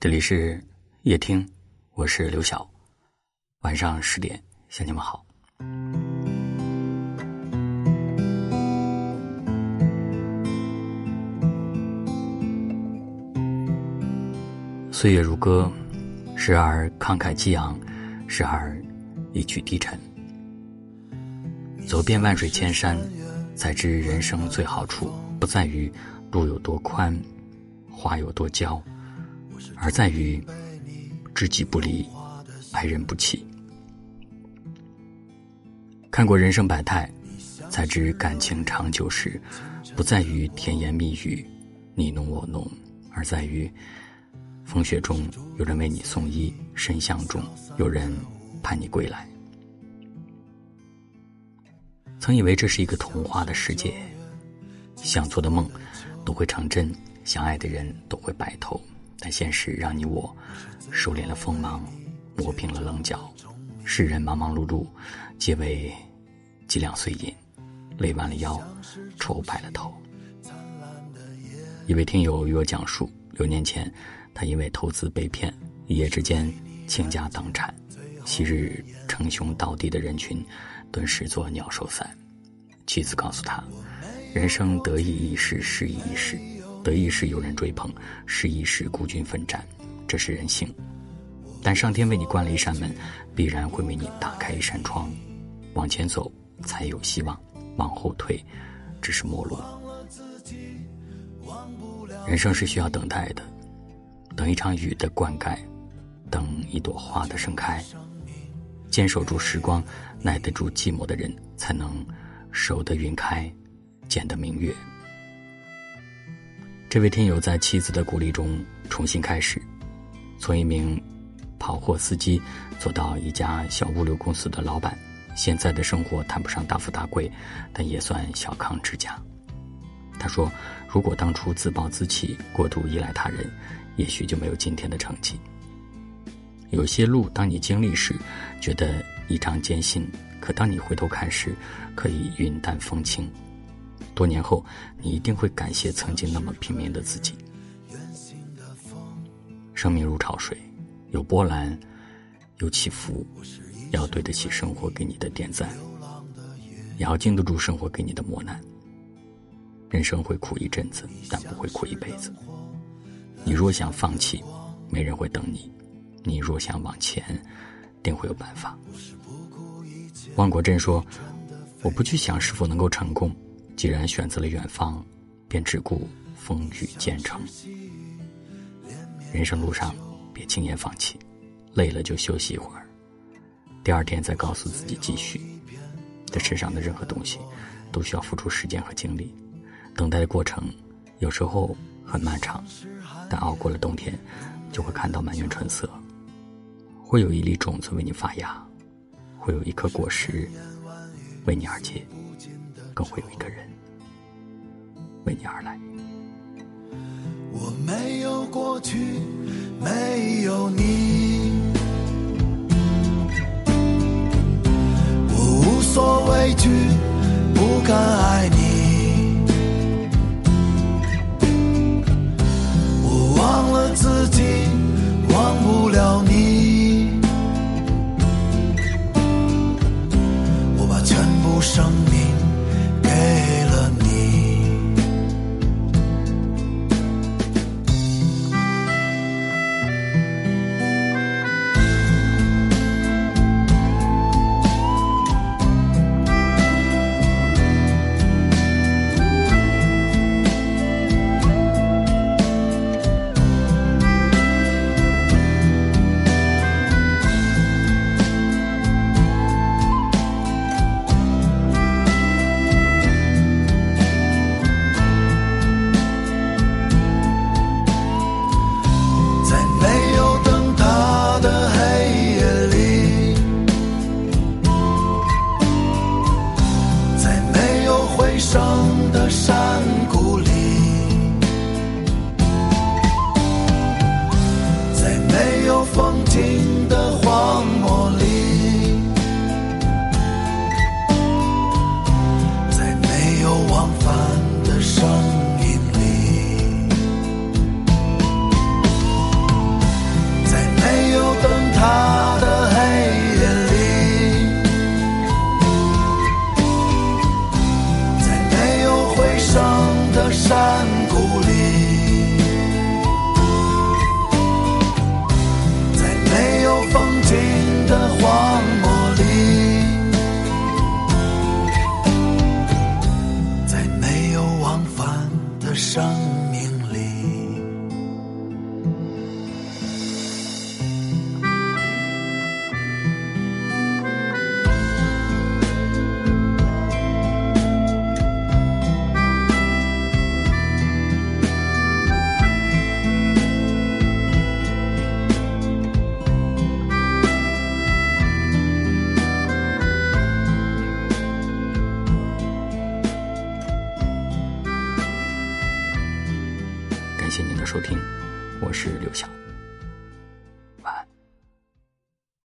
这里是夜听，我是刘晓。晚上十点向你们好。岁月如歌，时而慷慨激昂，时而一曲低沉。走遍万水千山，才知人生最好处不在于路有多宽，花有多娇。而在于知己不离，爱人不弃。看过人生百态，才知感情长久时，不在于甜言蜜语、你侬我侬，而在于风雪中有人为你送衣，深巷中有人盼你归来。曾以为这是一个童话的世界，想做的梦都会成真，相爱的人都会白头。但现实让你我收敛了锋芒，磨平了棱角。世人忙忙碌碌，皆为几两碎银，累弯了腰，愁白了头。一位听友与我讲述，六年前他因为投资被骗，一夜之间倾家荡产。昔日称兄道弟的人群，顿时作鸟兽散。妻子告诉他：“人生得意一时，失意一时。”得意时有人追捧，失意时孤军奋战，这是人性。但上天为你关了一扇门，必然会为你打开一扇窗。往前走才有希望，往后退只是陌路。人生是需要等待的，等一场雨的灌溉，等一朵花的盛开。坚守住时光，耐得住寂寞的人，才能守得云开，见得明月。这位听友在妻子的鼓励中重新开始，从一名跑货司机做到一家小物流公司的老板。现在的生活谈不上大富大贵，但也算小康之家。他说：“如果当初自暴自弃、过度依赖他人，也许就没有今天的成绩。有些路，当你经历时，觉得异常艰辛；可当你回头看时，可以云淡风轻。”多年后，你一定会感谢曾经那么拼命的自己。生命如潮水，有波澜，有起伏，要对得起生活给你的点赞，也要经得住生活给你的磨难。人生会苦一阵子，但不会苦一辈子。你若想放弃，没人会等你；你若想往前，定会有办法。汪国真说：“我不去想是否能够成功。”既然选择了远方，便只顾风雨兼程。人生路上，别轻言放弃，累了就休息一会儿，第二天再告诉自己继续。这世上的任何东西，都需要付出时间和精力。等待的过程有时候很漫长，但熬过了冬天，就会看到满园春色。会有一粒种子为你发芽，会有一颗果实为你而结。更会有一个人为你而来。我没有过去没有你。我无所畏惧不敢爱你。收听我是刘翔